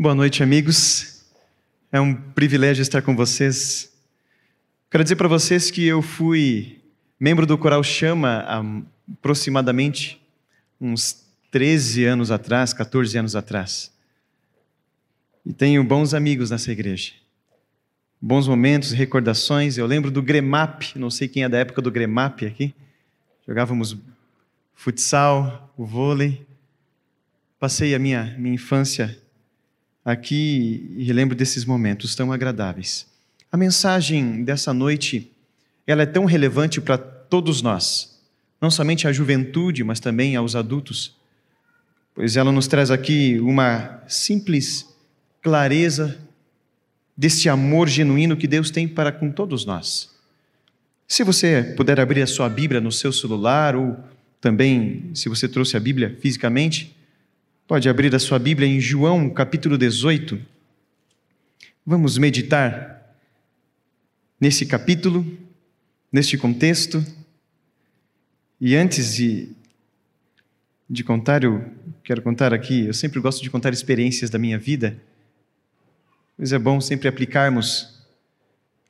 Boa noite, amigos. É um privilégio estar com vocês. Quero dizer para vocês que eu fui membro do Coral Chama há aproximadamente uns 13 anos atrás, 14 anos atrás. E tenho bons amigos nessa igreja. Bons momentos, recordações. Eu lembro do Gremap, não sei quem é da época do Gremap aqui. Jogávamos futsal, vôlei. Passei a minha, minha infância aqui e lembro desses momentos tão agradáveis. A mensagem dessa noite, ela é tão relevante para todos nós, não somente à juventude, mas também aos adultos, pois ela nos traz aqui uma simples clareza deste amor genuíno que Deus tem para com todos nós. Se você puder abrir a sua Bíblia no seu celular ou também, se você trouxe a Bíblia fisicamente, Pode abrir a sua Bíblia em João capítulo 18. Vamos meditar nesse capítulo, neste contexto. E antes de, de contar, eu quero contar aqui, eu sempre gosto de contar experiências da minha vida, mas é bom sempre aplicarmos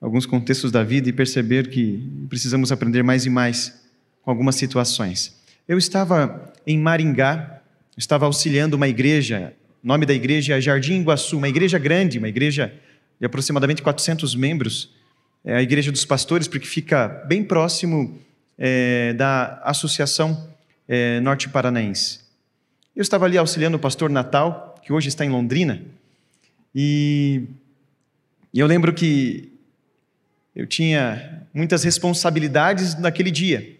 alguns contextos da vida e perceber que precisamos aprender mais e mais com algumas situações. Eu estava em Maringá, estava auxiliando uma igreja, o nome da igreja é Jardim Iguaçu, uma igreja grande, uma igreja de aproximadamente 400 membros, é a igreja dos pastores, porque fica bem próximo é, da Associação é, Norte Paranaense. Eu estava ali auxiliando o pastor Natal, que hoje está em Londrina, e, e eu lembro que eu tinha muitas responsabilidades naquele dia.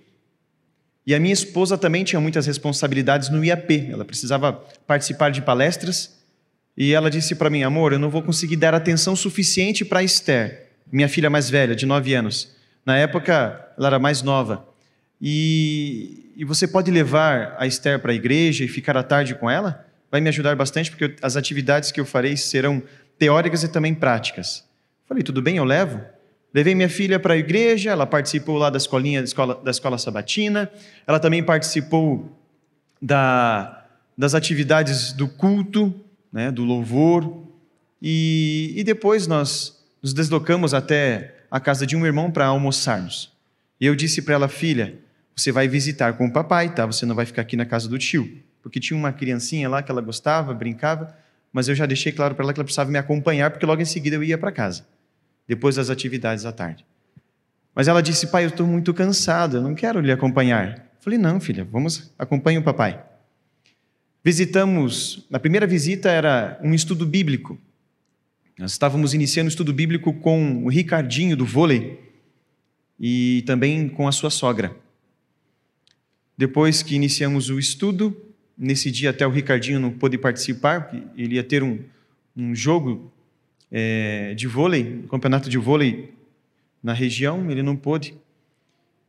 E a minha esposa também tinha muitas responsabilidades no IAP. Ela precisava participar de palestras. E ela disse para mim: Amor, eu não vou conseguir dar atenção suficiente para Esther, minha filha mais velha, de 9 anos. Na época, ela era mais nova. E, e você pode levar a Esther para a igreja e ficar à tarde com ela? Vai me ajudar bastante, porque as atividades que eu farei serão teóricas e também práticas. Falei: Tudo bem, eu levo. Levei minha filha para a igreja, ela participou lá da escolinha da escola, da escola sabatina, ela também participou da, das atividades do culto, né, do louvor, e, e depois nós nos deslocamos até a casa de um irmão para almoçarmos. E eu disse para ela, filha, você vai visitar com o papai, tá? Você não vai ficar aqui na casa do tio, porque tinha uma criancinha lá que ela gostava, brincava, mas eu já deixei claro para ela que ela precisava me acompanhar, porque logo em seguida eu ia para casa depois das atividades à tarde. Mas ela disse: Pai, eu estou muito cansada, não quero lhe acompanhar. Eu falei: Não, filha, vamos, acompanhe o papai. Visitamos, na primeira visita era um estudo bíblico. Nós estávamos iniciando o estudo bíblico com o Ricardinho do vôlei e também com a sua sogra. Depois que iniciamos o estudo, nesse dia até o Ricardinho não pôde participar, ele ia ter um, um jogo é, de vôlei, campeonato de vôlei na região, ele não pôde,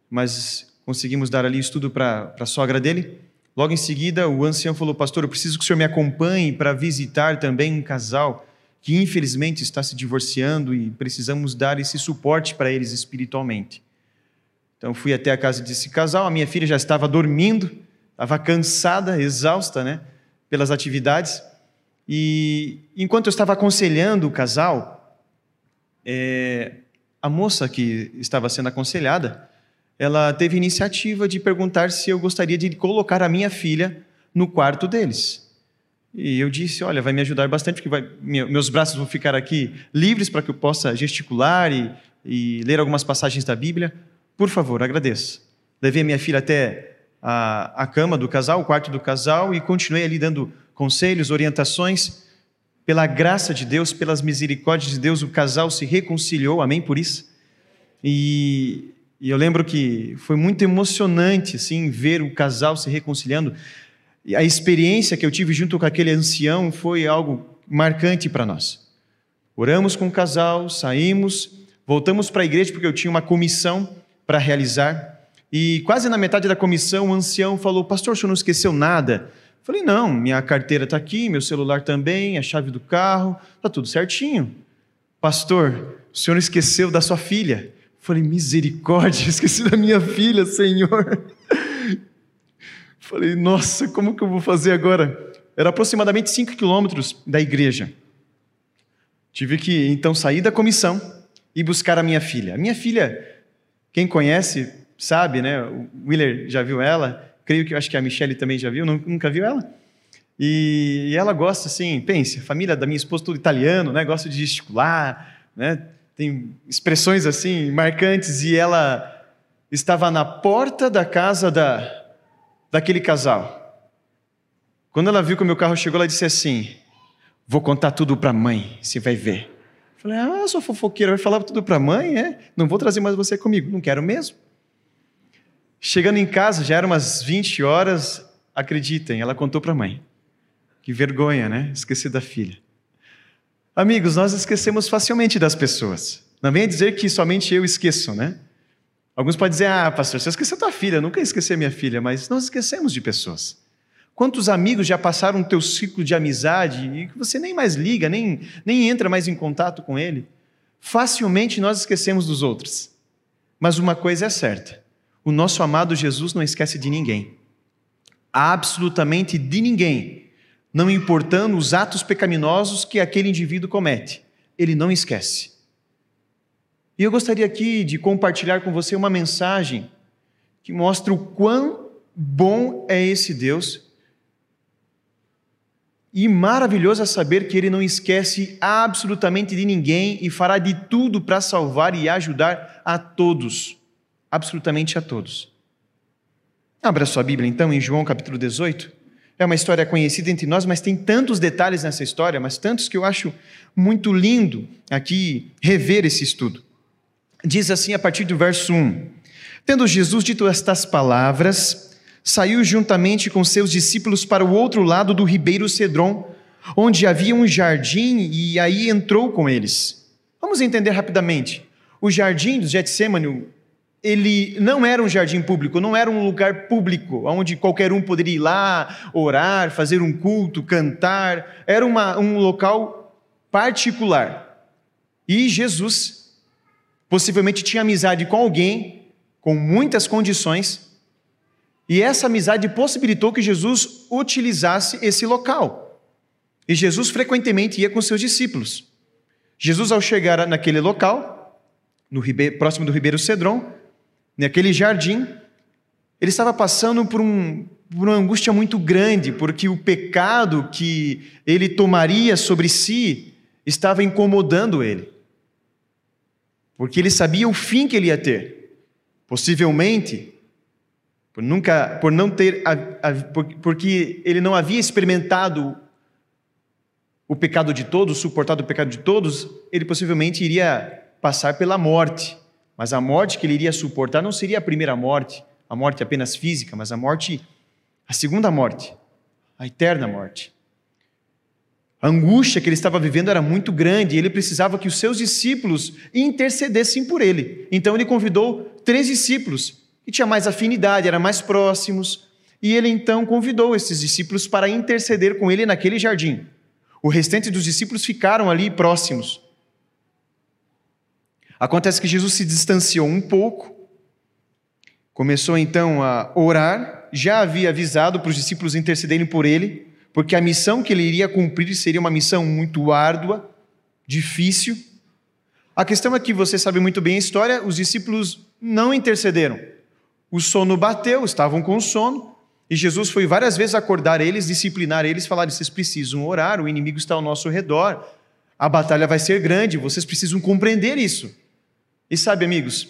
mas conseguimos dar ali estudo para a sogra dele. Logo em seguida, o ancião falou: Pastor, eu preciso que o senhor me acompanhe para visitar também um casal que infelizmente está se divorciando e precisamos dar esse suporte para eles espiritualmente. Então fui até a casa desse casal, a minha filha já estava dormindo, estava cansada, exausta, né, pelas atividades. E enquanto eu estava aconselhando o casal, é, a moça que estava sendo aconselhada, ela teve iniciativa de perguntar se eu gostaria de colocar a minha filha no quarto deles. E eu disse: Olha, vai me ajudar bastante, porque vai, meus braços vão ficar aqui livres para que eu possa gesticular e, e ler algumas passagens da Bíblia. Por favor, agradeço. Levei a minha filha até a, a cama do casal, o quarto do casal, e continuei ali dando conselhos, orientações. Pela graça de Deus, pelas misericórdias de Deus, o casal se reconciliou, amém por isso. E, e eu lembro que foi muito emocionante assim ver o casal se reconciliando. E a experiência que eu tive junto com aquele ancião foi algo marcante para nós. Oramos com o casal, saímos, voltamos para a igreja porque eu tinha uma comissão para realizar. E quase na metade da comissão, o ancião falou: Pastor, o senhor não esqueceu nada? Falei, não, minha carteira está aqui, meu celular também, a chave do carro, está tudo certinho. Pastor, o senhor esqueceu da sua filha. Falei, misericórdia, esqueci da minha filha, Senhor. Falei, nossa, como que eu vou fazer agora? Era aproximadamente 5 quilômetros da igreja. Tive que então sair da comissão e buscar a minha filha. A minha filha, quem conhece, sabe, né? O Willer já viu ela, creio que acho que a Michelle também já viu, nunca viu ela? E, ela gosta assim, pense, a família da minha esposa tudo italiano, né? Gosta de gesticular, né? Tem expressões assim marcantes e ela estava na porta da casa da, daquele casal. Quando ela viu que o meu carro chegou, ela disse assim: Vou contar tudo para a mãe, você vai ver. Eu falei: Ah, sou fofoqueira, vai falar tudo para a mãe? É? Não vou trazer mais você comigo. Não quero mesmo. Chegando em casa, já eram umas 20 horas, acreditem, ela contou para a mãe. Que vergonha, né? Esqueci da filha. Amigos, nós esquecemos facilmente das pessoas. Não venha dizer que somente eu esqueço, né? Alguns podem dizer, ah, pastor, você esqueceu tua filha, eu nunca esqueci minha filha, mas nós esquecemos de pessoas. Quantos amigos já passaram o teu ciclo de amizade e que você nem mais liga, nem, nem entra mais em contato com ele? Facilmente nós esquecemos dos outros. Mas uma coisa é certa: o nosso amado Jesus não esquece de ninguém. Absolutamente de ninguém. Não importando os atos pecaminosos que aquele indivíduo comete. Ele não esquece. E eu gostaria aqui de compartilhar com você uma mensagem que mostra o quão bom é esse Deus. E maravilhoso é saber que Ele não esquece absolutamente de ninguém e fará de tudo para salvar e ajudar a todos. Absolutamente a todos. Abra sua Bíblia então em João capítulo 18. É uma história conhecida entre nós, mas tem tantos detalhes nessa história, mas tantos que eu acho muito lindo aqui rever esse estudo. Diz assim a partir do verso 1: Tendo Jesus dito estas palavras, saiu juntamente com seus discípulos para o outro lado do ribeiro Cedron, onde havia um jardim, e aí entrou com eles. Vamos entender rapidamente. O jardim do Getsemane, ele não era um jardim público, não era um lugar público, onde qualquer um poderia ir lá, orar, fazer um culto, cantar. Era uma, um local particular. E Jesus Possivelmente tinha amizade com alguém com muitas condições, e essa amizade possibilitou que Jesus utilizasse esse local. E Jesus frequentemente ia com seus discípulos. Jesus, ao chegar naquele local, no próximo do Ribeiro Cedron, naquele jardim, ele estava passando por, um, por uma angústia muito grande, porque o pecado que ele tomaria sobre si estava incomodando ele porque ele sabia o fim que ele ia ter. Possivelmente, por nunca, por não ter, porque ele não havia experimentado o pecado de todos, suportado o pecado de todos, ele possivelmente iria passar pela morte. Mas a morte que ele iria suportar não seria a primeira morte, a morte apenas física, mas a morte, a segunda morte, a eterna morte. A angústia que ele estava vivendo era muito grande e ele precisava que os seus discípulos intercedessem por ele. Então ele convidou três discípulos que tinham mais afinidade, eram mais próximos, e ele então convidou esses discípulos para interceder com ele naquele jardim. O restante dos discípulos ficaram ali próximos. Acontece que Jesus se distanciou um pouco, começou então a orar, já havia avisado para os discípulos intercederem por ele, porque a missão que ele iria cumprir seria uma missão muito árdua, difícil. A questão é que você sabe muito bem a história, os discípulos não intercederam. O sono bateu, estavam com sono, e Jesus foi várias vezes acordar eles, disciplinar eles, falar: vocês precisam orar, o inimigo está ao nosso redor, a batalha vai ser grande, vocês precisam compreender isso. E sabe, amigos,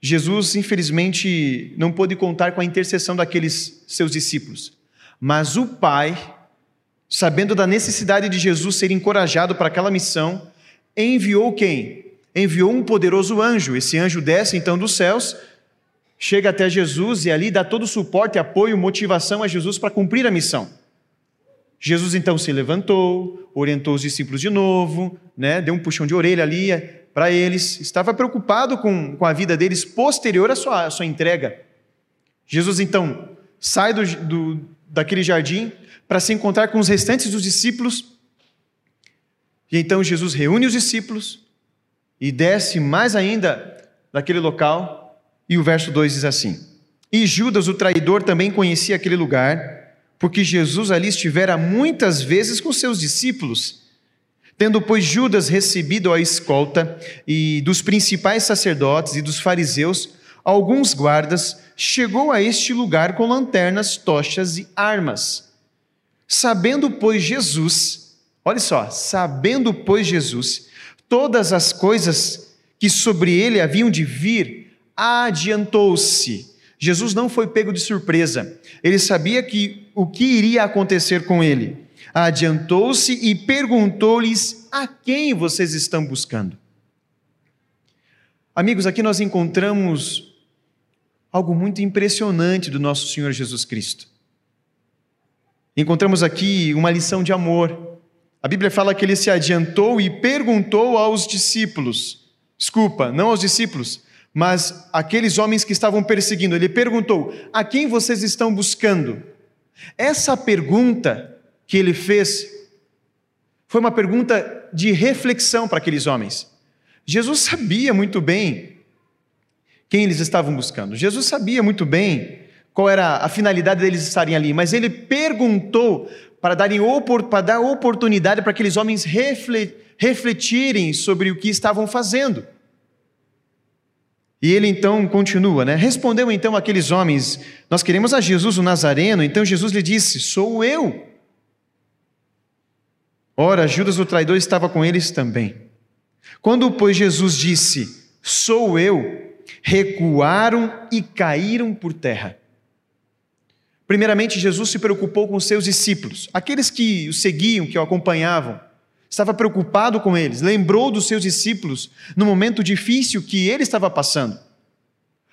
Jesus, infelizmente, não pôde contar com a intercessão daqueles seus discípulos. Mas o pai, sabendo da necessidade de Jesus ser encorajado para aquela missão, enviou quem? Enviou um poderoso anjo. Esse anjo desce então dos céus, chega até Jesus e ali dá todo o suporte, apoio, motivação a Jesus para cumprir a missão. Jesus então se levantou, orientou os discípulos de novo, né, deu um puxão de orelha ali para eles, estava preocupado com, com a vida deles posterior à sua, à sua entrega. Jesus então sai do, do, daquele jardim para se encontrar com os restantes dos discípulos. E então Jesus reúne os discípulos e desce mais ainda daquele local. E o verso 2 diz assim: E Judas, o traidor, também conhecia aquele lugar, porque Jesus ali estivera muitas vezes com seus discípulos. Tendo, pois, Judas recebido a escolta e dos principais sacerdotes e dos fariseus, alguns guardas, chegou a este lugar com lanternas, tochas e armas. Sabendo, pois, Jesus, olha só, sabendo, pois, Jesus, todas as coisas que sobre ele haviam de vir, adiantou-se. Jesus não foi pego de surpresa. Ele sabia que o que iria acontecer com ele. Adiantou-se e perguntou-lhes: A quem vocês estão buscando? Amigos, aqui nós encontramos algo muito impressionante do nosso Senhor Jesus Cristo. Encontramos aqui uma lição de amor. A Bíblia fala que ele se adiantou e perguntou aos discípulos. Desculpa, não aos discípulos, mas aqueles homens que estavam perseguindo. Ele perguntou: A quem vocês estão buscando? Essa pergunta que ele fez foi uma pergunta de reflexão para aqueles homens. Jesus sabia muito bem quem eles estavam buscando. Jesus sabia muito bem qual era a finalidade deles estarem ali, mas ele perguntou para, darem, para dar oportunidade para aqueles homens refletirem sobre o que estavam fazendo. E ele então continua, né? Respondeu então aqueles homens: Nós queremos a Jesus o Nazareno. Então Jesus lhe disse: Sou eu. Ora, Judas o traidor estava com eles também. Quando, pois, Jesus disse: Sou eu, recuaram e caíram por terra. Primeiramente, Jesus se preocupou com seus discípulos, aqueles que o seguiam, que o acompanhavam. Estava preocupado com eles, lembrou dos seus discípulos no momento difícil que ele estava passando.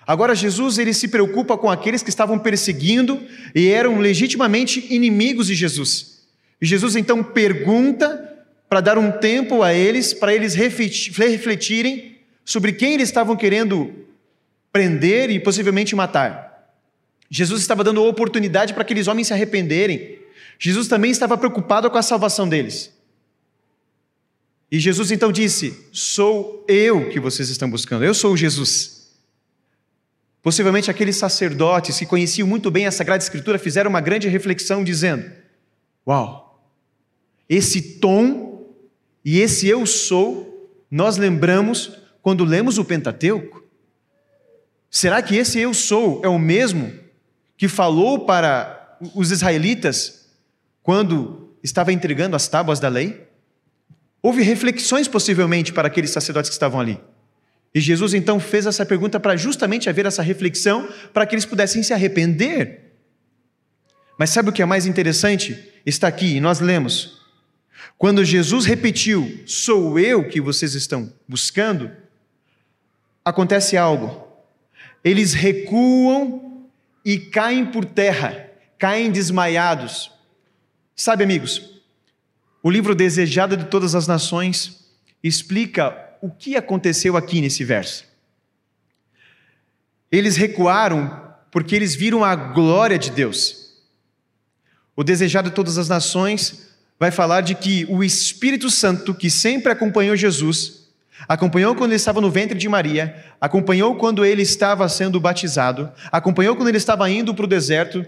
Agora Jesus ele se preocupa com aqueles que estavam perseguindo e eram legitimamente inimigos de Jesus. E Jesus então pergunta para dar um tempo a eles, para eles refletirem sobre quem eles estavam querendo prender e possivelmente matar. Jesus estava dando oportunidade para aqueles homens se arrependerem. Jesus também estava preocupado com a salvação deles. E Jesus então disse: Sou eu que vocês estão buscando, eu sou Jesus. Possivelmente aqueles sacerdotes que conheciam muito bem a Sagrada Escritura fizeram uma grande reflexão, dizendo: Uau, esse tom e esse eu sou, nós lembramos quando lemos o Pentateuco? Será que esse eu sou é o mesmo que falou para os israelitas quando estava entregando as tábuas da lei? Houve reflexões possivelmente para aqueles sacerdotes que estavam ali. E Jesus então fez essa pergunta para justamente haver essa reflexão para que eles pudessem se arrepender. Mas sabe o que é mais interessante? Está aqui, e nós lemos. Quando Jesus repetiu, sou eu que vocês estão buscando, acontece algo. Eles recuam e caem por terra, caem desmaiados. Sabe, amigos, o livro Desejado de Todas as Nações explica o que aconteceu aqui nesse verso. Eles recuaram porque eles viram a glória de Deus. O Desejado de Todas as Nações vai falar de que o Espírito Santo, que sempre acompanhou Jesus, acompanhou quando ele estava no ventre de Maria, acompanhou quando ele estava sendo batizado, acompanhou quando ele estava indo para o deserto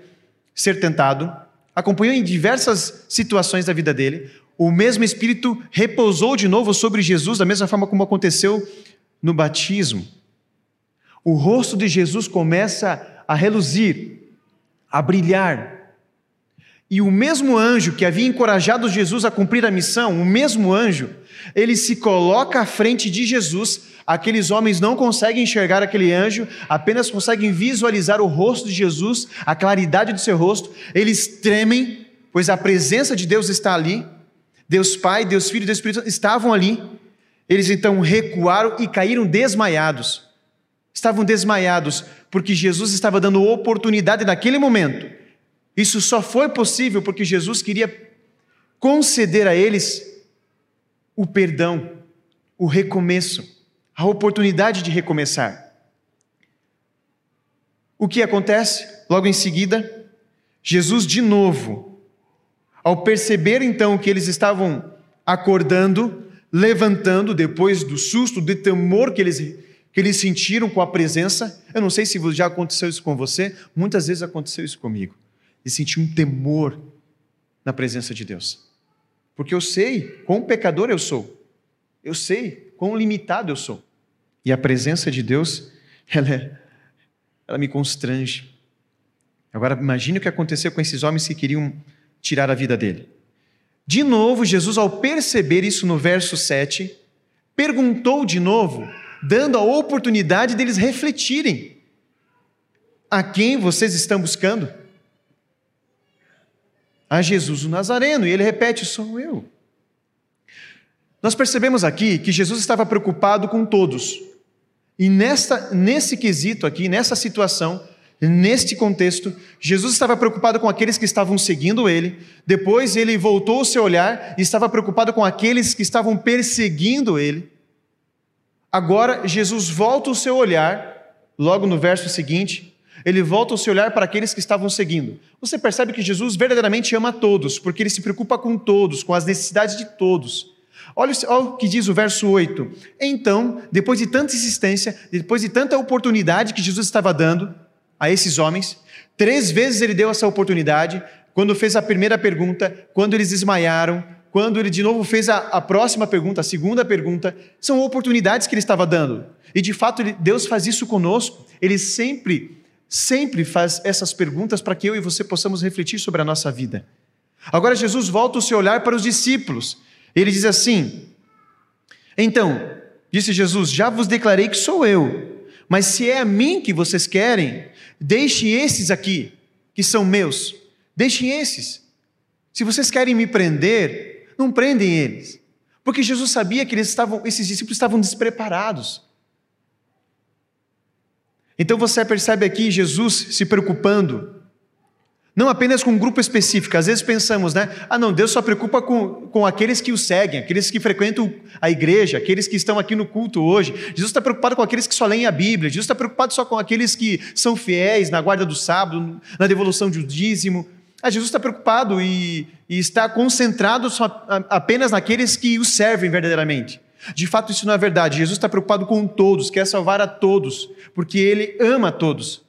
ser tentado, acompanhou em diversas situações da vida dele. O mesmo Espírito repousou de novo sobre Jesus, da mesma forma como aconteceu no batismo. O rosto de Jesus começa a reluzir, a brilhar, e o mesmo anjo que havia encorajado Jesus a cumprir a missão, o mesmo anjo, ele se coloca à frente de Jesus. Aqueles homens não conseguem enxergar aquele anjo, apenas conseguem visualizar o rosto de Jesus, a claridade do seu rosto. Eles tremem, pois a presença de Deus está ali. Deus Pai, Deus Filho e Deus Espírito estavam ali. Eles então recuaram e caíram desmaiados. Estavam desmaiados porque Jesus estava dando oportunidade naquele momento isso só foi possível porque Jesus queria conceder a eles o perdão, o recomeço, a oportunidade de recomeçar. O que acontece? Logo em seguida, Jesus de novo, ao perceber então que eles estavam acordando, levantando depois do susto, do temor que eles, que eles sentiram com a presença. Eu não sei se já aconteceu isso com você, muitas vezes aconteceu isso comigo e sentir um temor na presença de Deus. porque eu sei quão pecador eu sou. Eu sei quão limitado eu sou. E a presença de Deus, ela, é, ela me constrange. Agora, imagine o que aconteceu com esses homens que queriam tirar a vida dele. De novo, Jesus, ao perceber isso no verso 7, perguntou de novo, dando a oportunidade deles refletirem: A quem vocês estão buscando? A Jesus o Nazareno, e ele repete: Sou eu. Nós percebemos aqui que Jesus estava preocupado com todos. E nesta, nesse quesito aqui, nessa situação, Neste contexto, Jesus estava preocupado com aqueles que estavam seguindo ele, depois ele voltou o seu olhar e estava preocupado com aqueles que estavam perseguindo ele. Agora, Jesus volta o seu olhar, logo no verso seguinte, ele volta o seu olhar para aqueles que estavam seguindo. Você percebe que Jesus verdadeiramente ama todos, porque ele se preocupa com todos, com as necessidades de todos. Olha, o que diz o verso 8. Então, depois de tanta insistência, depois de tanta oportunidade que Jesus estava dando, a esses homens. Três vezes ele deu essa oportunidade. Quando fez a primeira pergunta, quando eles desmaiaram, quando ele de novo fez a, a próxima pergunta, a segunda pergunta, são oportunidades que ele estava dando. E de fato, Deus faz isso conosco. Ele sempre, sempre faz essas perguntas para que eu e você possamos refletir sobre a nossa vida. Agora, Jesus volta o seu olhar para os discípulos. Ele diz assim: Então, disse Jesus, já vos declarei que sou eu. Mas se é a mim que vocês querem, Deixe esses aqui, que são meus. Deixem esses. Se vocês querem me prender, não prendem eles. Porque Jesus sabia que eles estavam, esses discípulos estavam despreparados. Então você percebe aqui Jesus se preocupando não apenas com um grupo específico. Às vezes pensamos, né? Ah, não, Deus só preocupa com, com aqueles que o seguem, aqueles que frequentam a igreja, aqueles que estão aqui no culto hoje. Jesus está preocupado com aqueles que só leem a Bíblia. Jesus está preocupado só com aqueles que são fiéis na guarda do sábado, na devolução do dízimo. Ah, Jesus está preocupado e, e está concentrado só, apenas naqueles que o servem verdadeiramente. De fato, isso não é verdade. Jesus está preocupado com todos, quer salvar a todos, porque ele ama a todos.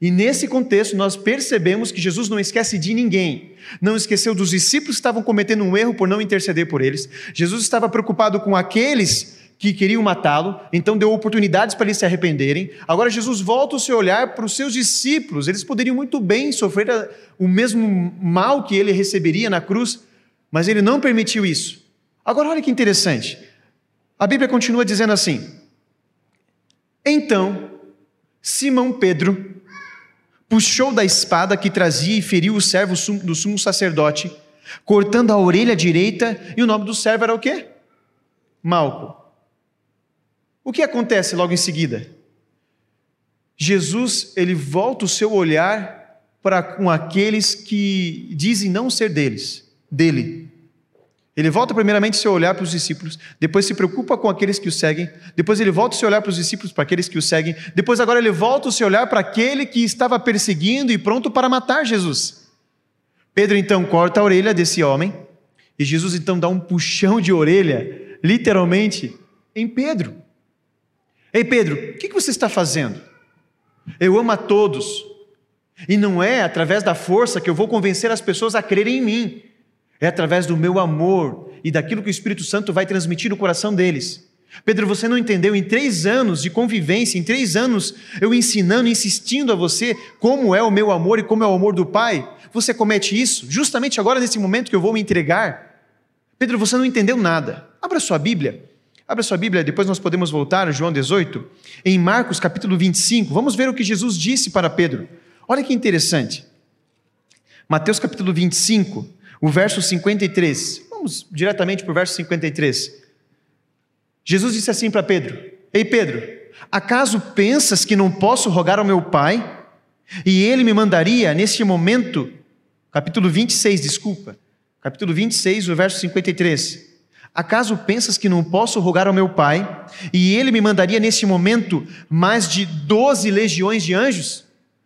E nesse contexto, nós percebemos que Jesus não esquece de ninguém. Não esqueceu dos discípulos que estavam cometendo um erro por não interceder por eles. Jesus estava preocupado com aqueles que queriam matá-lo, então deu oportunidades para eles se arrependerem. Agora Jesus volta o seu olhar para os seus discípulos. Eles poderiam muito bem sofrer o mesmo mal que ele receberia na cruz, mas ele não permitiu isso. Agora olha que interessante. A Bíblia continua dizendo assim: Então, Simão Pedro puxou da espada que trazia e feriu o servo do sumo sacerdote, cortando a orelha direita, e o nome do servo era o quê? Malco. O que acontece logo em seguida? Jesus, ele volta o seu olhar para com aqueles que dizem não ser deles, dele. Ele volta primeiramente seu olhar para os discípulos, depois se preocupa com aqueles que o seguem, depois ele volta o seu olhar para os discípulos, para aqueles que o seguem, depois agora ele volta o seu olhar para aquele que estava perseguindo e pronto para matar Jesus. Pedro então corta a orelha desse homem, e Jesus então dá um puxão de orelha, literalmente, em Pedro. Ei Pedro, o que você está fazendo? Eu amo a todos, e não é através da força que eu vou convencer as pessoas a crerem em mim é através do meu amor e daquilo que o Espírito Santo vai transmitir no coração deles. Pedro, você não entendeu? Em três anos de convivência, em três anos eu ensinando, insistindo a você como é o meu amor e como é o amor do Pai, você comete isso justamente agora nesse momento que eu vou me entregar? Pedro, você não entendeu nada. Abra sua Bíblia. Abra sua Bíblia, depois nós podemos voltar João 18, em Marcos capítulo 25. Vamos ver o que Jesus disse para Pedro. Olha que interessante. Mateus capítulo 25, o verso 53. Vamos diretamente para o verso 53. Jesus disse assim para Pedro: Ei Pedro, acaso pensas que não posso rogar ao meu Pai e ele me mandaria neste momento, capítulo 26, desculpa, capítulo 26, o verso 53. Acaso pensas que não posso rogar ao meu Pai e ele me mandaria neste momento mais de 12 legiões de anjos?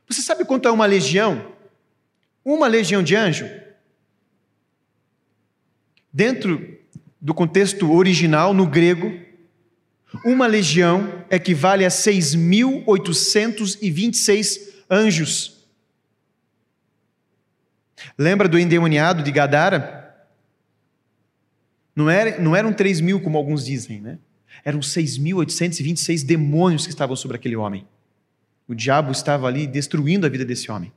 Você sabe quanto é uma legião? Uma legião de anjo Dentro do contexto original, no grego, uma legião equivale a 6.826 anjos. Lembra do endemoniado de Gadara? Não, era, não eram 3 mil, como alguns dizem, né? Eram 6.826 demônios que estavam sobre aquele homem. O diabo estava ali destruindo a vida desse homem.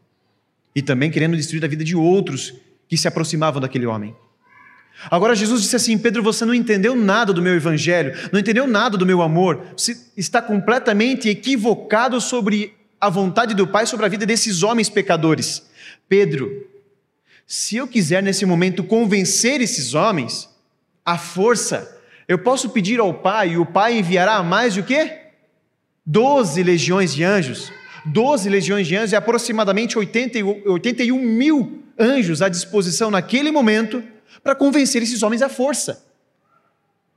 E também querendo destruir a vida de outros que se aproximavam daquele homem. Agora Jesus disse assim: Pedro, você não entendeu nada do meu evangelho, não entendeu nada do meu amor, você está completamente equivocado sobre a vontade do Pai, sobre a vida desses homens pecadores. Pedro, se eu quiser nesse momento convencer esses homens, a força, eu posso pedir ao Pai e o Pai enviará mais de o quê? Doze legiões de anjos. Doze legiões de anjos e aproximadamente 80, 81 mil anjos à disposição naquele momento para convencer esses homens à força.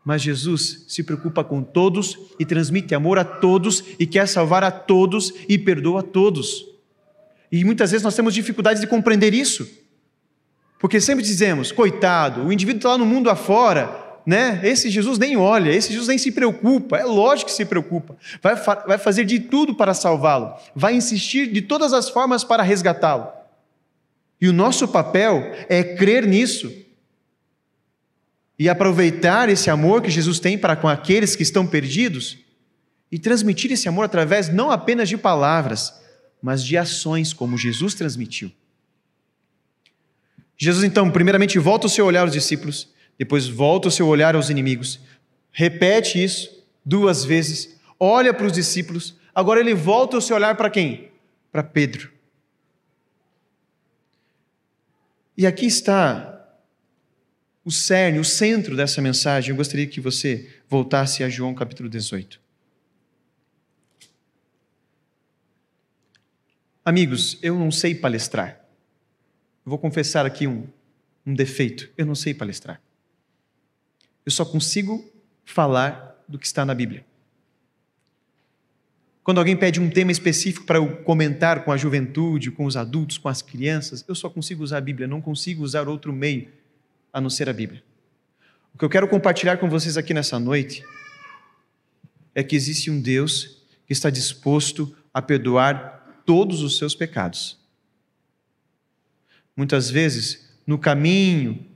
Mas Jesus se preocupa com todos e transmite amor a todos e quer salvar a todos e perdoa a todos. E muitas vezes nós temos dificuldades de compreender isso. Porque sempre dizemos, coitado, o indivíduo está lá no mundo afora, né? Esse Jesus nem olha, esse Jesus nem se preocupa. É lógico que se preocupa. Vai, fa vai fazer de tudo para salvá-lo. Vai insistir de todas as formas para resgatá-lo. E o nosso papel é crer nisso e aproveitar esse amor que Jesus tem para com aqueles que estão perdidos e transmitir esse amor através não apenas de palavras, mas de ações, como Jesus transmitiu. Jesus, então, primeiramente volta o seu olhar aos discípulos, depois volta o seu olhar aos inimigos, repete isso duas vezes, olha para os discípulos, agora ele volta o seu olhar para quem? Para Pedro. E aqui está o cerne, o centro dessa mensagem, eu gostaria que você voltasse a João capítulo 18. Amigos, eu não sei palestrar. Eu vou confessar aqui um, um defeito. Eu não sei palestrar. Eu só consigo falar do que está na Bíblia. Quando alguém pede um tema específico para eu comentar com a juventude, com os adultos, com as crianças, eu só consigo usar a Bíblia, não consigo usar outro meio a não ser a Bíblia. O que eu quero compartilhar com vocês aqui nessa noite é que existe um Deus que está disposto a perdoar todos os seus pecados. Muitas vezes, no caminho,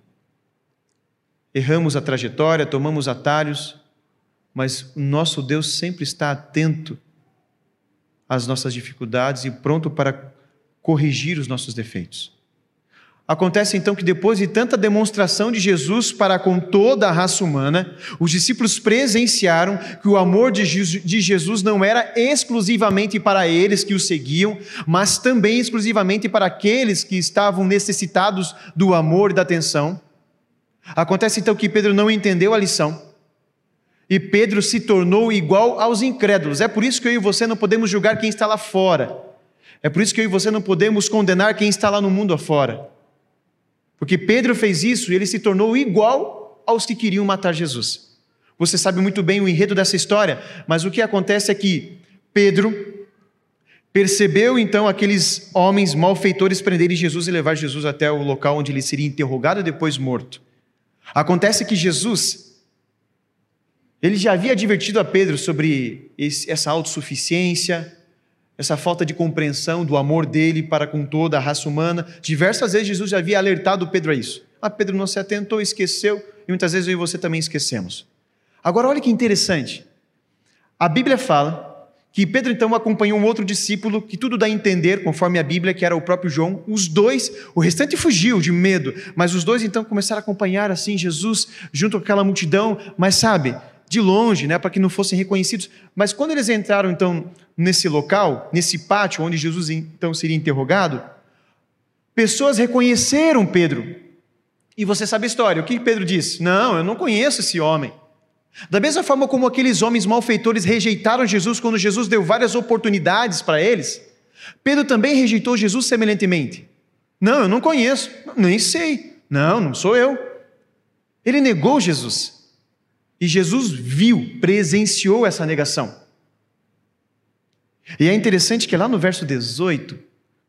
erramos a trajetória, tomamos atalhos, mas o nosso Deus sempre está atento às nossas dificuldades e pronto para corrigir os nossos defeitos. Acontece então que depois de tanta demonstração de Jesus para com toda a raça humana, os discípulos presenciaram que o amor de Jesus não era exclusivamente para eles que o seguiam, mas também exclusivamente para aqueles que estavam necessitados do amor e da atenção. Acontece então que Pedro não entendeu a lição. E Pedro se tornou igual aos incrédulos. É por isso que eu e você não podemos julgar quem está lá fora. É por isso que eu e você não podemos condenar quem está lá no mundo afora. Porque Pedro fez isso e ele se tornou igual aos que queriam matar Jesus. Você sabe muito bem o enredo dessa história, mas o que acontece é que Pedro percebeu então aqueles homens malfeitores prenderem Jesus e levar Jesus até o local onde ele seria interrogado e depois morto. Acontece que Jesus ele já havia advertido a Pedro sobre esse, essa autossuficiência, essa falta de compreensão do amor dele para com toda a raça humana. Diversas vezes Jesus já havia alertado Pedro a isso. Ah, Pedro não se atentou, esqueceu, e muitas vezes eu e você também esquecemos. Agora, olha que interessante. A Bíblia fala que Pedro então acompanhou um outro discípulo, que tudo dá a entender, conforme a Bíblia, que era o próprio João. Os dois, o restante fugiu de medo, mas os dois então começaram a acompanhar assim Jesus junto com aquela multidão, mas sabe, de longe, né, para que não fossem reconhecidos. Mas quando eles entraram então nesse local, nesse pátio onde Jesus então seria interrogado, pessoas reconheceram Pedro. E você sabe a história. O que Pedro disse? Não, eu não conheço esse homem. Da mesma forma como aqueles homens malfeitores rejeitaram Jesus quando Jesus deu várias oportunidades para eles, Pedro também rejeitou Jesus semelhantemente. Não, eu não conheço, nem sei. Não, não sou eu. Ele negou Jesus. E Jesus viu, presenciou essa negação. E é interessante que lá no verso 18,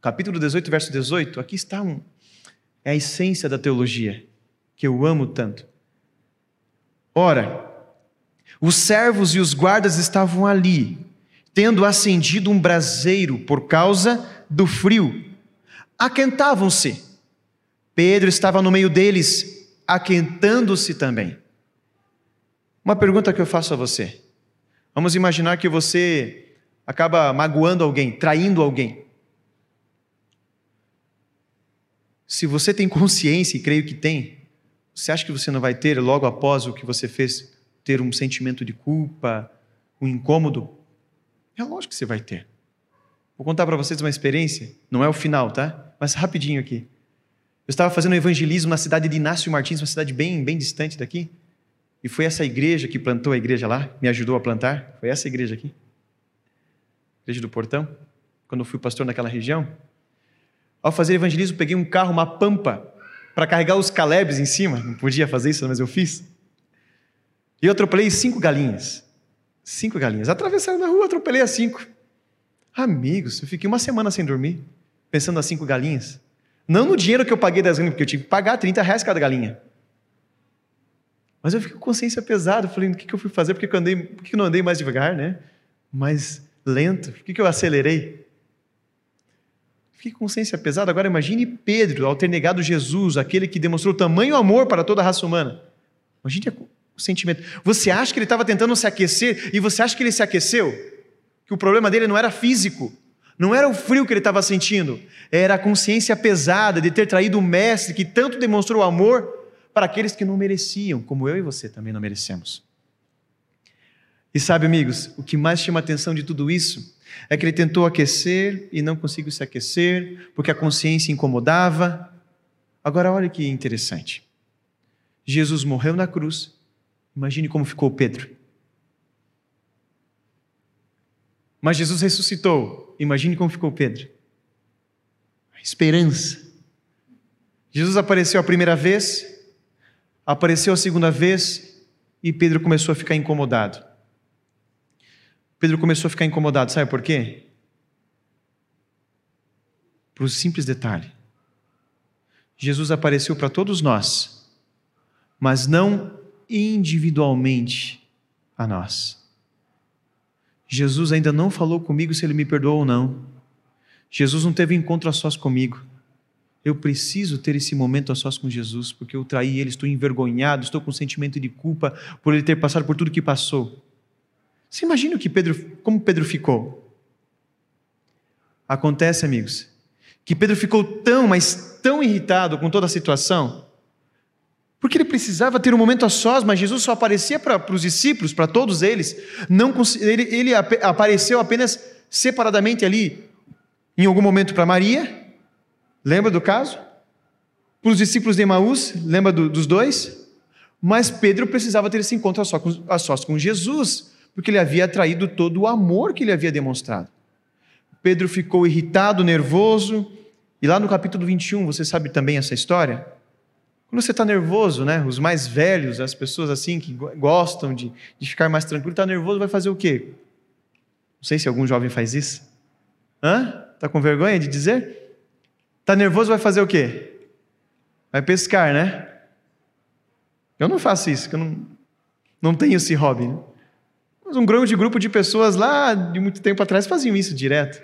capítulo 18, verso 18, aqui está um, é a essência da teologia, que eu amo tanto. Ora, os servos e os guardas estavam ali, tendo acendido um braseiro por causa do frio. Aquentavam-se. Pedro estava no meio deles, aquentando-se também. Uma pergunta que eu faço a você. Vamos imaginar que você acaba magoando alguém, traindo alguém. Se você tem consciência, e creio que tem, você acha que você não vai ter, logo após o que você fez, ter um sentimento de culpa, um incômodo? É lógico que você vai ter. Vou contar para vocês uma experiência, não é o final, tá? Mas rapidinho aqui. Eu estava fazendo evangelismo na cidade de Inácio Martins, uma cidade bem, bem distante daqui. E foi essa igreja que plantou a igreja lá, me ajudou a plantar. Foi essa igreja aqui. Igreja do Portão. Quando eu fui pastor naquela região. Ao fazer evangelismo, peguei um carro, uma pampa, para carregar os calebes em cima. Não podia fazer isso, mas eu fiz. E eu atropelei cinco galinhas. Cinco galinhas. Atravessaram na rua, atropelei as cinco. Amigos, eu fiquei uma semana sem dormir, pensando nas cinco galinhas. Não no dinheiro que eu paguei das galinhas, porque eu tive que pagar 30 reais cada galinha. Mas eu fiquei com consciência pesada, falei, o que, eu fui fazer? Por que, eu, andei, por que eu não andei mais devagar, né? Mais lento? Por que, que eu acelerei? Fiquei com consciência pesada. Agora imagine Pedro, ao ter negado Jesus, aquele que demonstrou tamanho amor para toda a raça humana. Imagine o sentimento. Você acha que ele estava tentando se aquecer e você acha que ele se aqueceu? Que o problema dele não era físico, não era o frio que ele estava sentindo, era a consciência pesada de ter traído o mestre que tanto demonstrou amor para aqueles que não mereciam, como eu e você também não merecemos. E sabe, amigos, o que mais chama a atenção de tudo isso é que ele tentou aquecer e não conseguiu se aquecer, porque a consciência incomodava. Agora, olha que interessante. Jesus morreu na cruz. Imagine como ficou Pedro. Mas Jesus ressuscitou. Imagine como ficou Pedro. A esperança. Jesus apareceu a primeira vez, Apareceu a segunda vez e Pedro começou a ficar incomodado. Pedro começou a ficar incomodado, sabe por quê? Por um simples detalhe. Jesus apareceu para todos nós, mas não individualmente a nós. Jesus ainda não falou comigo se ele me perdoou ou não. Jesus não teve encontro a sós comigo. Eu preciso ter esse momento a sós com Jesus, porque eu traí ele, estou envergonhado, estou com sentimento de culpa por ele ter passado por tudo que passou. Você imagina o que Pedro, como Pedro ficou? Acontece, amigos, que Pedro ficou tão, mas tão irritado com toda a situação, porque ele precisava ter um momento a sós, mas Jesus só aparecia para, os discípulos, para todos eles. Não, ele, ele apareceu apenas separadamente ali, em algum momento para Maria, Lembra do caso? Para os discípulos de Emaús, lembra do, dos dois? Mas Pedro precisava ter esse encontro a a sós com Jesus, porque ele havia traído todo o amor que ele havia demonstrado. Pedro ficou irritado, nervoso, e lá no capítulo 21, você sabe também essa história? Quando você está nervoso, né? Os mais velhos, as pessoas assim que gostam de, de ficar mais tranquilo, está nervoso, vai fazer o quê? Não sei se algum jovem faz isso. Hã? Está com vergonha de dizer? Está nervoso, vai fazer o quê? Vai pescar, né? Eu não faço isso, eu não, não tenho esse hobby. Né? Mas um grande grupo de pessoas lá de muito tempo atrás faziam isso direto.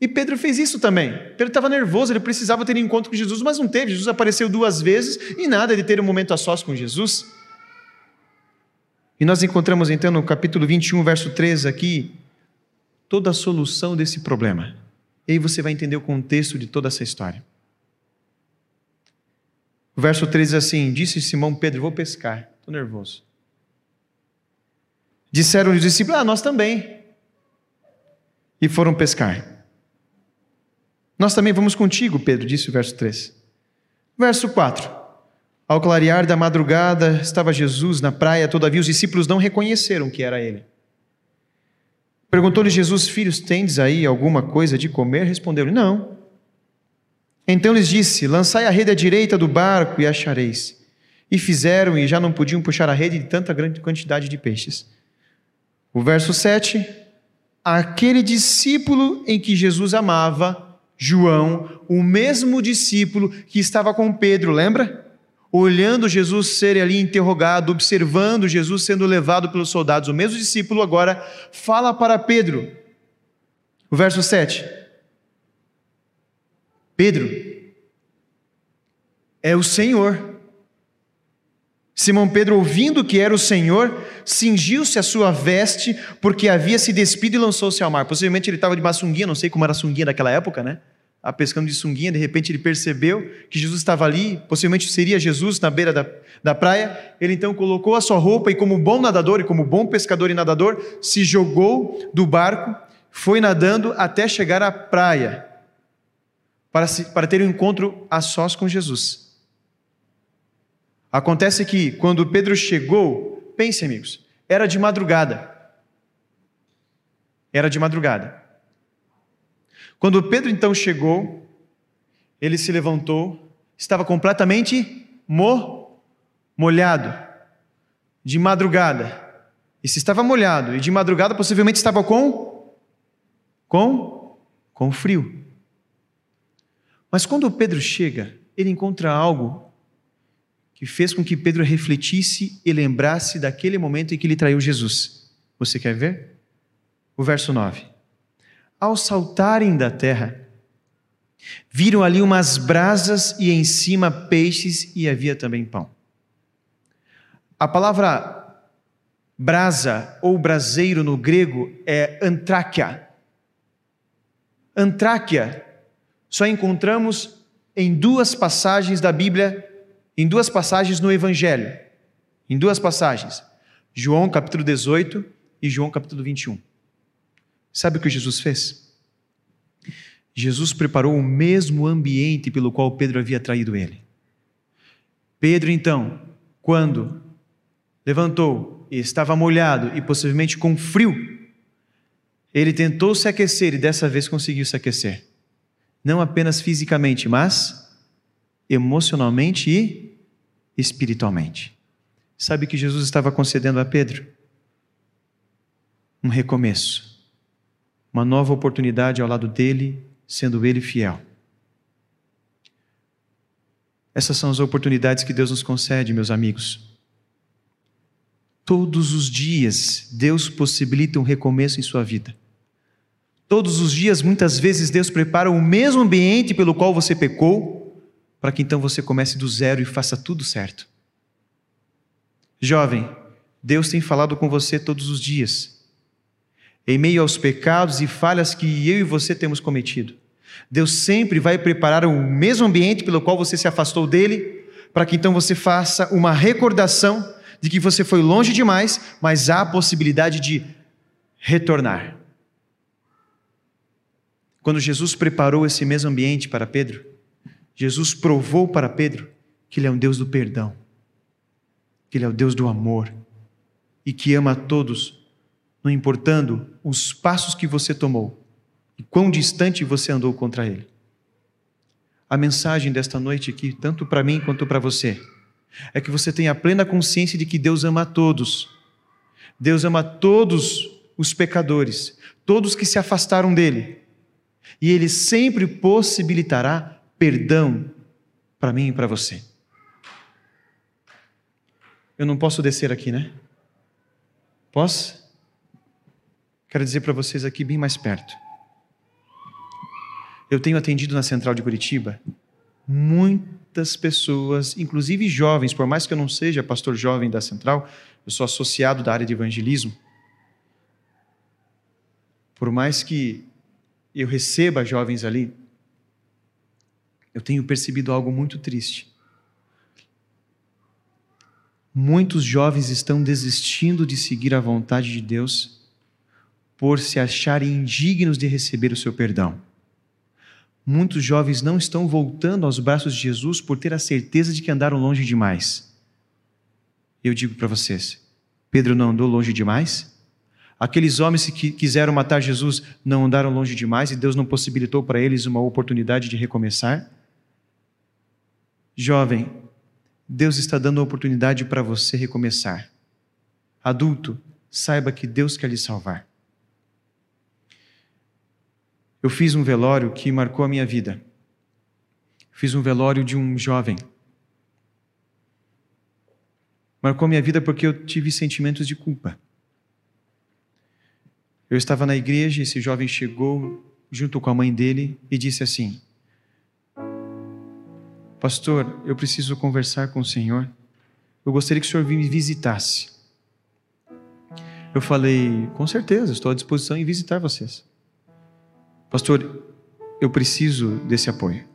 E Pedro fez isso também. Pedro estava nervoso, ele precisava ter um encontro com Jesus, mas não teve. Jesus apareceu duas vezes e nada de ter um momento a sós com Jesus. E nós encontramos então no capítulo 21, verso 13 aqui, toda a solução desse problema. E aí você vai entender o contexto de toda essa história. O verso 13 diz assim: Disse Simão Pedro, vou pescar, estou nervoso. Disseram os discípulos: Ah, nós também. E foram pescar. Nós também vamos contigo, Pedro, disse o verso 3. Verso 4. Ao clarear da madrugada, estava Jesus na praia, todavia os discípulos não reconheceram que era ele. Perguntou-lhe Jesus: Filhos, tendes aí alguma coisa de comer? Respondeu-lhe: Não. Então lhes disse: Lançai a rede à direita do barco e achareis. E fizeram, e já não podiam puxar a rede de tanta grande quantidade de peixes. O verso 7: Aquele discípulo em que Jesus amava, João, o mesmo discípulo que estava com Pedro, lembra? olhando Jesus ser ali interrogado, observando Jesus sendo levado pelos soldados. O mesmo discípulo agora fala para Pedro. O verso 7. Pedro, é o Senhor. Simão Pedro, ouvindo que era o Senhor, cingiu-se a sua veste, porque havia se despido e lançou-se ao mar. Possivelmente ele estava de uma sunguinha, não sei como era a sunguinha daquela época, né? A pescando de sunguinha, de repente ele percebeu que Jesus estava ali, possivelmente seria Jesus na beira da, da praia. Ele então colocou a sua roupa e, como bom nadador e como bom pescador e nadador, se jogou do barco, foi nadando até chegar à praia, para, se, para ter um encontro a sós com Jesus. Acontece que quando Pedro chegou, pense amigos, era de madrugada. Era de madrugada. Quando Pedro então chegou, ele se levantou, estava completamente mo, molhado, de madrugada. E se estava molhado e de madrugada, possivelmente estava com com com frio. Mas quando Pedro chega, ele encontra algo que fez com que Pedro refletisse e lembrasse daquele momento em que ele traiu Jesus. Você quer ver? O verso 9. Ao saltarem da terra, viram ali umas brasas e em cima peixes e havia também pão. A palavra brasa ou braseiro no grego é antráquia. Antráquia só encontramos em duas passagens da Bíblia em duas passagens no Evangelho. Em duas passagens. João capítulo 18 e João capítulo 21. Sabe o que Jesus fez? Jesus preparou o mesmo ambiente pelo qual Pedro havia traído ele. Pedro, então, quando levantou e estava molhado e possivelmente com frio, ele tentou se aquecer e dessa vez conseguiu se aquecer. Não apenas fisicamente, mas emocionalmente e espiritualmente. Sabe que Jesus estava concedendo a Pedro? Um recomeço, uma nova oportunidade ao lado dele, sendo ele fiel. Essas são as oportunidades que Deus nos concede, meus amigos. Todos os dias, Deus possibilita um recomeço em sua vida. Todos os dias, muitas vezes, Deus prepara o mesmo ambiente pelo qual você pecou, para que então você comece do zero e faça tudo certo. Jovem, Deus tem falado com você todos os dias, em meio aos pecados e falhas que eu e você temos cometido. Deus sempre vai preparar o mesmo ambiente pelo qual você se afastou dele, para que então você faça uma recordação de que você foi longe demais, mas há a possibilidade de retornar. Quando Jesus preparou esse mesmo ambiente para Pedro, Jesus provou para Pedro que Ele é um Deus do perdão, que Ele é o Deus do amor e que ama a todos, não importando os passos que você tomou e quão distante você andou contra Ele. A mensagem desta noite aqui, tanto para mim quanto para você, é que você tenha plena consciência de que Deus ama a todos. Deus ama todos os pecadores, todos que se afastaram dele. E Ele sempre possibilitará perdão para mim e para você. Eu não posso descer aqui, né? Posso? Quero dizer para vocês aqui bem mais perto. Eu tenho atendido na central de Curitiba muitas pessoas, inclusive jovens, por mais que eu não seja pastor jovem da central, eu sou associado da área de evangelismo. Por mais que eu receba jovens ali, eu tenho percebido algo muito triste. Muitos jovens estão desistindo de seguir a vontade de Deus por se acharem indignos de receber o seu perdão. Muitos jovens não estão voltando aos braços de Jesus por ter a certeza de que andaram longe demais. Eu digo para vocês: Pedro não andou longe demais? Aqueles homens que quiseram matar Jesus não andaram longe demais e Deus não possibilitou para eles uma oportunidade de recomeçar? Jovem, Deus está dando a oportunidade para você recomeçar. Adulto, saiba que Deus quer lhe salvar. Eu fiz um velório que marcou a minha vida. Fiz um velório de um jovem. Marcou a minha vida porque eu tive sentimentos de culpa. Eu estava na igreja e esse jovem chegou junto com a mãe dele e disse assim: Pastor, eu preciso conversar com o Senhor. eu gostaria que o senhor me visitasse. Eu falei: Com certeza, estou à disposição em visitar vocês. Pastor, eu preciso desse apoio.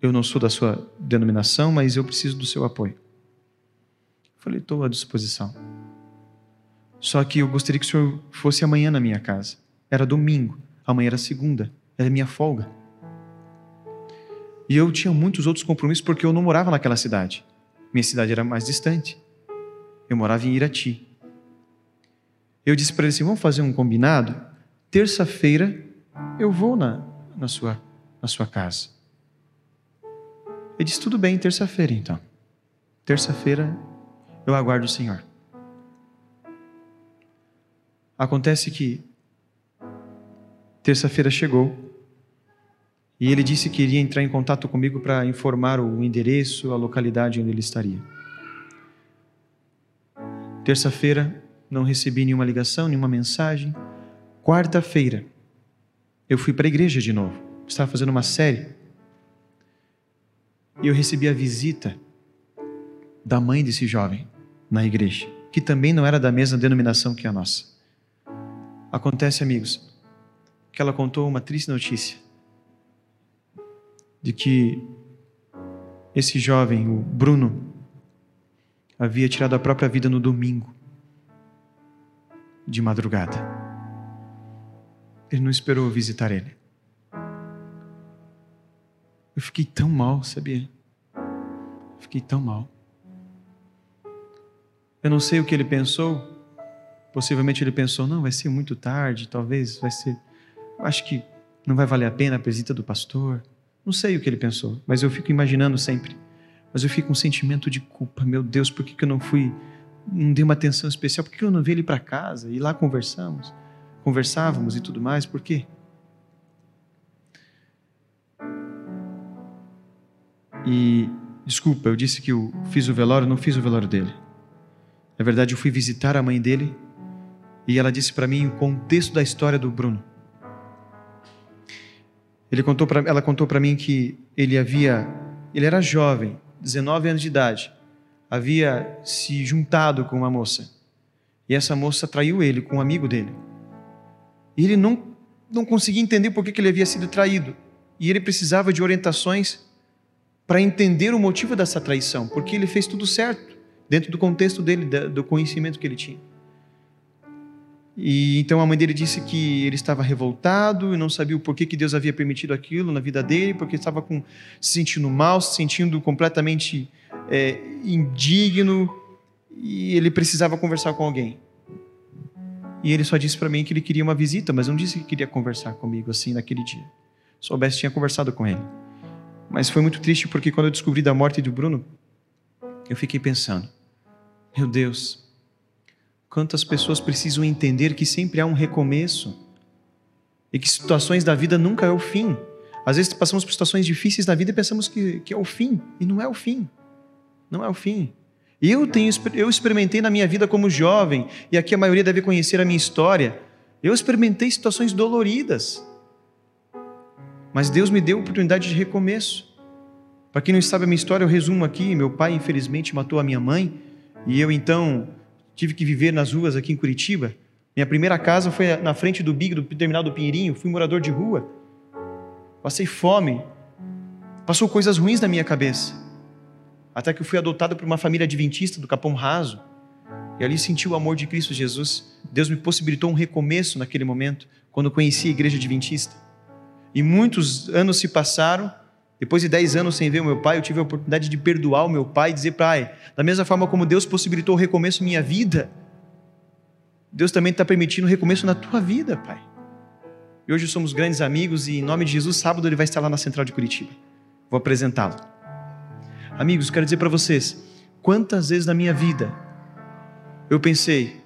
Eu não sou da sua denominação, mas eu preciso do seu apoio. Eu falei: Estou à disposição. Só que eu gostaria que o senhor fosse amanhã na minha casa. Era domingo, amanhã era segunda, era minha folga. E eu tinha muitos outros compromissos porque eu não morava naquela cidade. Minha cidade era mais distante. Eu morava em Irati. Eu disse para ele assim: vamos fazer um combinado? Terça-feira eu vou na, na, sua, na sua casa. Ele disse: tudo bem, terça-feira então. Terça-feira eu aguardo o Senhor. Acontece que terça-feira chegou e ele disse que iria entrar em contato comigo para informar o endereço, a localidade onde ele estaria. Terça-feira, não recebi nenhuma ligação, nenhuma mensagem. Quarta-feira, eu fui para a igreja de novo. Estava fazendo uma série. E eu recebi a visita da mãe desse jovem na igreja, que também não era da mesma denominação que a nossa. Acontece, amigos, que ela contou uma triste notícia de que esse jovem, o Bruno, havia tirado a própria vida no domingo, de madrugada. Ele não esperou visitar ele. Eu fiquei tão mal, sabia? Fiquei tão mal. Eu não sei o que ele pensou. Possivelmente ele pensou: não, vai ser muito tarde, talvez vai ser. Acho que não vai valer a pena a visita do pastor. Não sei o que ele pensou, mas eu fico imaginando sempre. Mas eu fico com um sentimento de culpa. Meu Deus, por que, que eu não fui, não dei uma atenção especial? Por que, que eu não vi ele para casa e lá conversamos? Conversávamos e tudo mais, por quê? E, desculpa, eu disse que eu fiz o velório, não fiz o velório dele. Na verdade, eu fui visitar a mãe dele e ela disse para mim o contexto da história do Bruno. Ele contou pra, ela contou para mim que ele havia, ele era jovem, 19 anos de idade, havia se juntado com uma moça. E essa moça traiu ele com um amigo dele. E ele não, não conseguia entender por que, que ele havia sido traído. E ele precisava de orientações para entender o motivo dessa traição, porque ele fez tudo certo, dentro do contexto dele, do conhecimento que ele tinha. E então a mãe dele disse que ele estava revoltado e não sabia o porquê que Deus havia permitido aquilo na vida dele, porque estava com, se sentindo mal, se sentindo completamente é, indigno e ele precisava conversar com alguém. E ele só disse para mim que ele queria uma visita, mas não disse que queria conversar comigo assim naquele dia. Soubesse, tinha conversado com ele. Mas foi muito triste porque quando eu descobri da morte de Bruno, eu fiquei pensando: meu Deus, Quantas pessoas precisam entender que sempre há um recomeço e que situações da vida nunca é o fim. Às vezes passamos por situações difíceis na vida e pensamos que, que é o fim, e não é o fim. Não é o fim. Eu, tenho, eu experimentei na minha vida como jovem, e aqui a maioria deve conhecer a minha história. Eu experimentei situações doloridas, mas Deus me deu a oportunidade de recomeço. Para quem não sabe a minha história, eu resumo aqui: meu pai, infelizmente, matou a minha mãe, e eu então tive que viver nas ruas aqui em Curitiba. Minha primeira casa foi na frente do Big, do terminal do Pinheirinho. Fui morador de rua. Passei fome. Passou coisas ruins na minha cabeça. Até que eu fui adotado por uma família adventista do Capão Raso. E ali senti o amor de Cristo Jesus. Deus me possibilitou um recomeço naquele momento, quando conheci a igreja adventista. E muitos anos se passaram depois de 10 anos sem ver o meu pai, eu tive a oportunidade de perdoar o meu pai e dizer, pai, da mesma forma como Deus possibilitou o recomeço em minha vida, Deus também está permitindo o recomeço na tua vida, pai. E hoje somos grandes amigos e em nome de Jesus, sábado ele vai estar lá na Central de Curitiba. Vou apresentá-lo. Amigos, quero dizer para vocês, quantas vezes na minha vida eu pensei,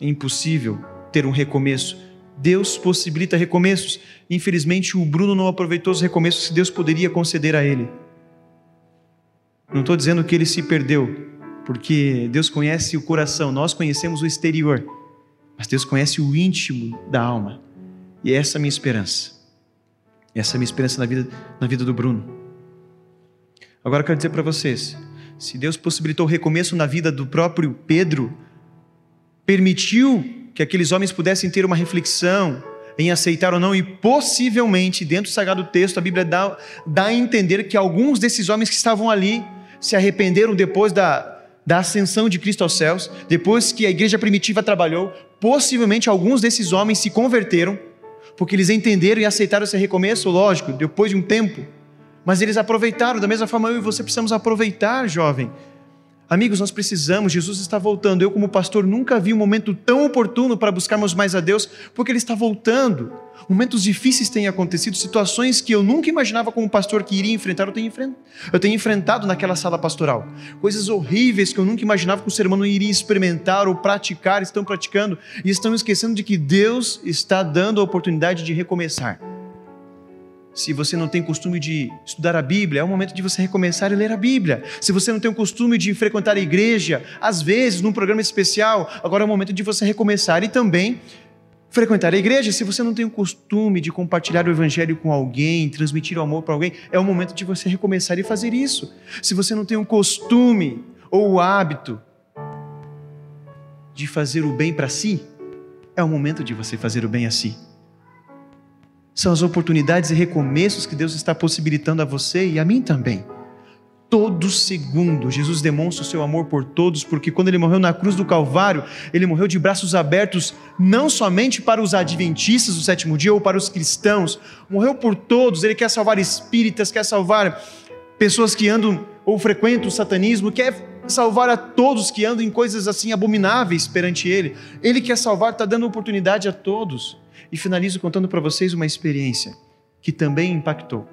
é impossível ter um recomeço, Deus possibilita recomeços. Infelizmente, o Bruno não aproveitou os recomeços que Deus poderia conceder a ele. Não estou dizendo que ele se perdeu, porque Deus conhece o coração, nós conhecemos o exterior, mas Deus conhece o íntimo da alma. E essa é a minha esperança. Essa é a minha esperança na vida, na vida do Bruno. Agora eu quero dizer para vocês: Se Deus possibilitou o recomeço na vida do próprio Pedro, permitiu que aqueles homens pudessem ter uma reflexão em aceitar ou não, e possivelmente, dentro do sagrado texto, a Bíblia dá, dá a entender que alguns desses homens que estavam ali se arrependeram depois da, da ascensão de Cristo aos céus, depois que a igreja primitiva trabalhou, possivelmente alguns desses homens se converteram, porque eles entenderam e aceitaram esse recomeço, lógico, depois de um tempo. Mas eles aproveitaram, da mesma forma eu e você precisamos aproveitar, jovem. Amigos, nós precisamos, Jesus está voltando. Eu, como pastor, nunca vi um momento tão oportuno para buscarmos mais a Deus, porque Ele está voltando. Momentos difíceis têm acontecido, situações que eu nunca imaginava como pastor que iria enfrentar, eu tenho, enfrentado, eu tenho enfrentado naquela sala pastoral. Coisas horríveis que eu nunca imaginava que o ser humano iria experimentar ou praticar, estão praticando e estão esquecendo de que Deus está dando a oportunidade de recomeçar. Se você não tem costume de estudar a Bíblia, é o momento de você recomeçar e ler a Bíblia. Se você não tem o costume de frequentar a igreja, às vezes num programa especial, agora é o momento de você recomeçar e também frequentar a igreja. Se você não tem o costume de compartilhar o evangelho com alguém, transmitir o amor para alguém, é o momento de você recomeçar e fazer isso. Se você não tem o costume ou o hábito de fazer o bem para si, é o momento de você fazer o bem a si. São as oportunidades e recomeços que Deus está possibilitando a você e a mim também. Todo segundo, Jesus demonstra o seu amor por todos, porque quando ele morreu na cruz do Calvário, ele morreu de braços abertos, não somente para os adventistas do sétimo dia ou para os cristãos, morreu por todos. Ele quer salvar espíritas, quer salvar pessoas que andam ou frequentam o satanismo, quer salvar a todos que andam em coisas assim abomináveis perante ele. Ele quer salvar, está dando oportunidade a todos. E finalizo contando para vocês uma experiência que também impactou.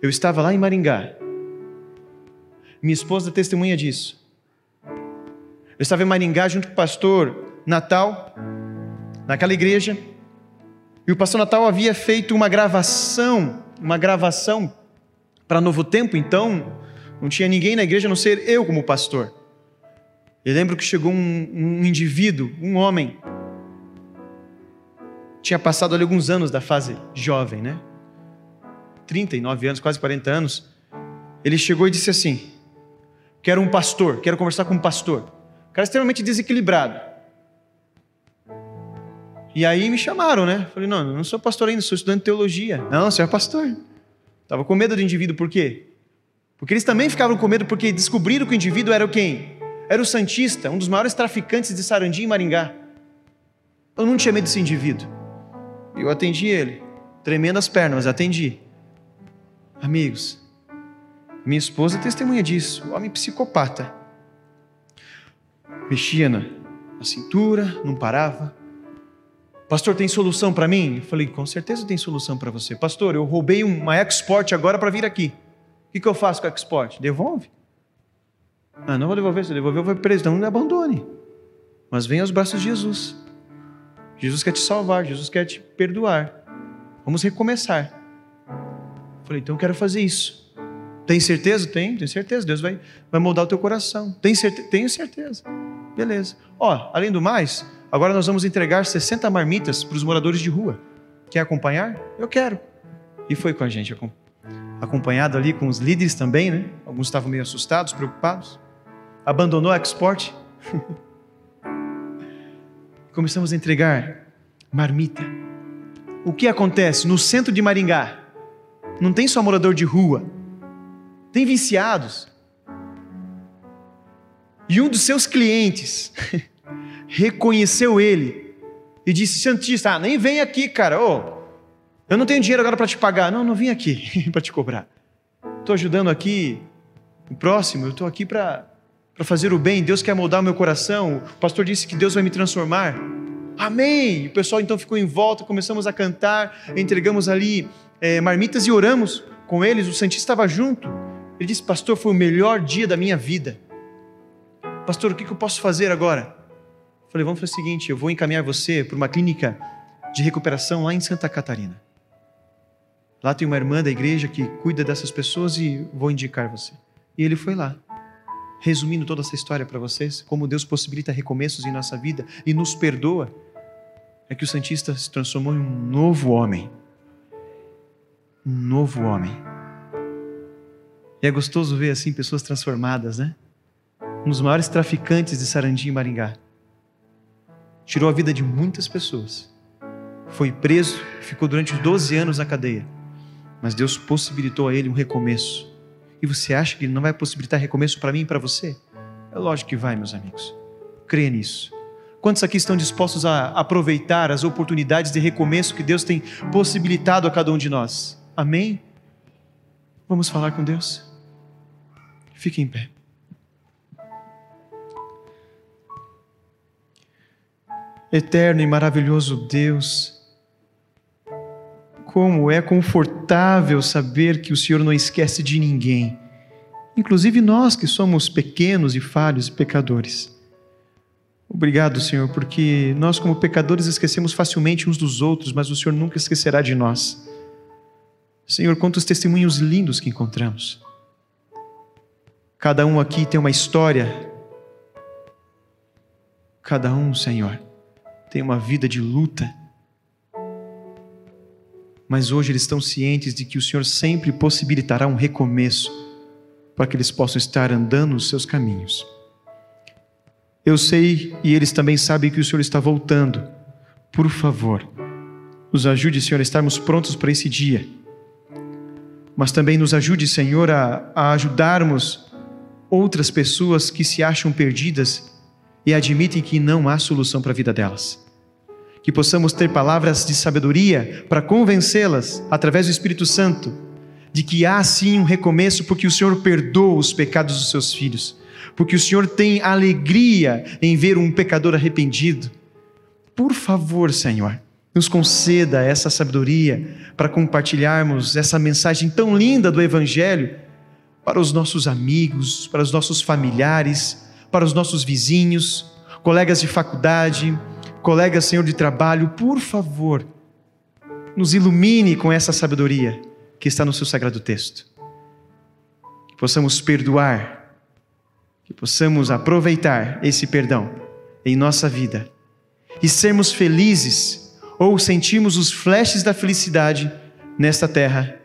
Eu estava lá em Maringá. Minha esposa testemunha disso. Eu estava em Maringá junto com o pastor Natal, naquela igreja, e o pastor Natal havia feito uma gravação, uma gravação para Novo Tempo, então não tinha ninguém na igreja a não ser eu como pastor. Eu lembro que chegou um, um indivíduo, um homem, tinha passado ali alguns anos da fase jovem, né? 39 anos, quase 40 anos. Ele chegou e disse assim: Quero um pastor, quero conversar com um pastor. O cara extremamente desequilibrado. E aí me chamaram, né? Falei: Não, não sou pastor ainda, sou estudante de teologia. Não, você é pastor. Estava com medo do indivíduo, por quê? Porque eles também ficavam com medo porque descobriram que o indivíduo era quem? Era o Santista, um dos maiores traficantes de Sarandi em Maringá. Eu não tinha medo desse indivíduo. Eu atendi ele, tremendo as pernas, mas atendi. Amigos, minha esposa testemunha disso, homem psicopata. Mexia na, na cintura, não parava. Pastor, tem solução para mim? Eu falei, com certeza tem solução para você. Pastor, eu roubei uma Export agora para vir aqui. O que, que eu faço com a Export? Devolve. Ah, não vou devolver. Se eu devolver, eu vou preso. Então não abandone. Mas venha aos braços de Jesus. Jesus quer te salvar, Jesus quer te perdoar. Vamos recomeçar. Falei, então eu quero fazer isso. Tem certeza? Tem, tenho certeza. Deus vai, vai moldar o teu coração. Tem certeza? Tenho certeza. Beleza. Ó, além do mais, agora nós vamos entregar 60 marmitas para os moradores de rua. Quer acompanhar? Eu quero. E foi com a gente, acompanhado ali com os líderes também, né? Alguns estavam meio assustados, preocupados. Abandonou a export. começamos a entregar marmita. O que acontece no centro de Maringá? Não tem só morador de rua, tem viciados. E um dos seus clientes reconheceu ele e disse: Santista, ah, nem vem aqui, cara. Oh, eu não tenho dinheiro agora para te pagar. Não, não vim aqui para te cobrar. Estou ajudando aqui o próximo, eu estou aqui para para fazer o bem, Deus quer moldar o meu coração. O pastor disse que Deus vai me transformar. Amém! O pessoal então ficou em volta, começamos a cantar, entregamos ali é, marmitas e oramos com eles. O Santista estava junto. Ele disse: Pastor, foi o melhor dia da minha vida. Pastor, o que, que eu posso fazer agora? Eu falei: Vamos fazer o seguinte: eu vou encaminhar você para uma clínica de recuperação lá em Santa Catarina. Lá tem uma irmã da igreja que cuida dessas pessoas e vou indicar você. E ele foi lá resumindo toda essa história para vocês, como Deus possibilita recomeços em nossa vida e nos perdoa, é que o Santista se transformou em um novo homem. Um novo homem. E é gostoso ver assim pessoas transformadas, né? Um dos maiores traficantes de Sarandi em Maringá. Tirou a vida de muitas pessoas. Foi preso, ficou durante 12 anos na cadeia. Mas Deus possibilitou a ele um recomeço. E você acha que ele não vai possibilitar recomeço para mim e para você? É lógico que vai, meus amigos. Creia nisso. Quantos aqui estão dispostos a aproveitar as oportunidades de recomeço que Deus tem possibilitado a cada um de nós? Amém? Vamos falar com Deus? Fique em pé. Eterno e maravilhoso Deus, como é confortável saber que o Senhor não esquece de ninguém, inclusive nós que somos pequenos e falhos e pecadores. Obrigado, Senhor, porque nós, como pecadores, esquecemos facilmente uns dos outros, mas o Senhor nunca esquecerá de nós. Senhor, quantos testemunhos lindos que encontramos. Cada um aqui tem uma história. Cada um, Senhor, tem uma vida de luta. Mas hoje eles estão cientes de que o Senhor sempre possibilitará um recomeço para que eles possam estar andando nos seus caminhos. Eu sei e eles também sabem que o Senhor está voltando. Por favor, nos ajude, Senhor, a estarmos prontos para esse dia. Mas também nos ajude, Senhor, a, a ajudarmos outras pessoas que se acham perdidas e admitem que não há solução para a vida delas. Que possamos ter palavras de sabedoria para convencê-las, através do Espírito Santo, de que há sim um recomeço, porque o Senhor perdoa os pecados dos seus filhos porque o Senhor tem alegria em ver um pecador arrependido. Por favor, Senhor, nos conceda essa sabedoria para compartilharmos essa mensagem tão linda do Evangelho para os nossos amigos, para os nossos familiares, para os nossos vizinhos, colegas de faculdade, colegas, Senhor, de trabalho. Por favor, nos ilumine com essa sabedoria que está no seu sagrado texto. Que possamos perdoar que possamos aproveitar esse perdão em nossa vida e sermos felizes ou sentirmos os flashes da felicidade nesta terra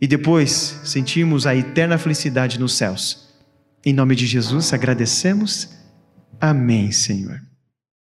e depois sentirmos a eterna felicidade nos céus. Em nome de Jesus agradecemos. Amém, Senhor.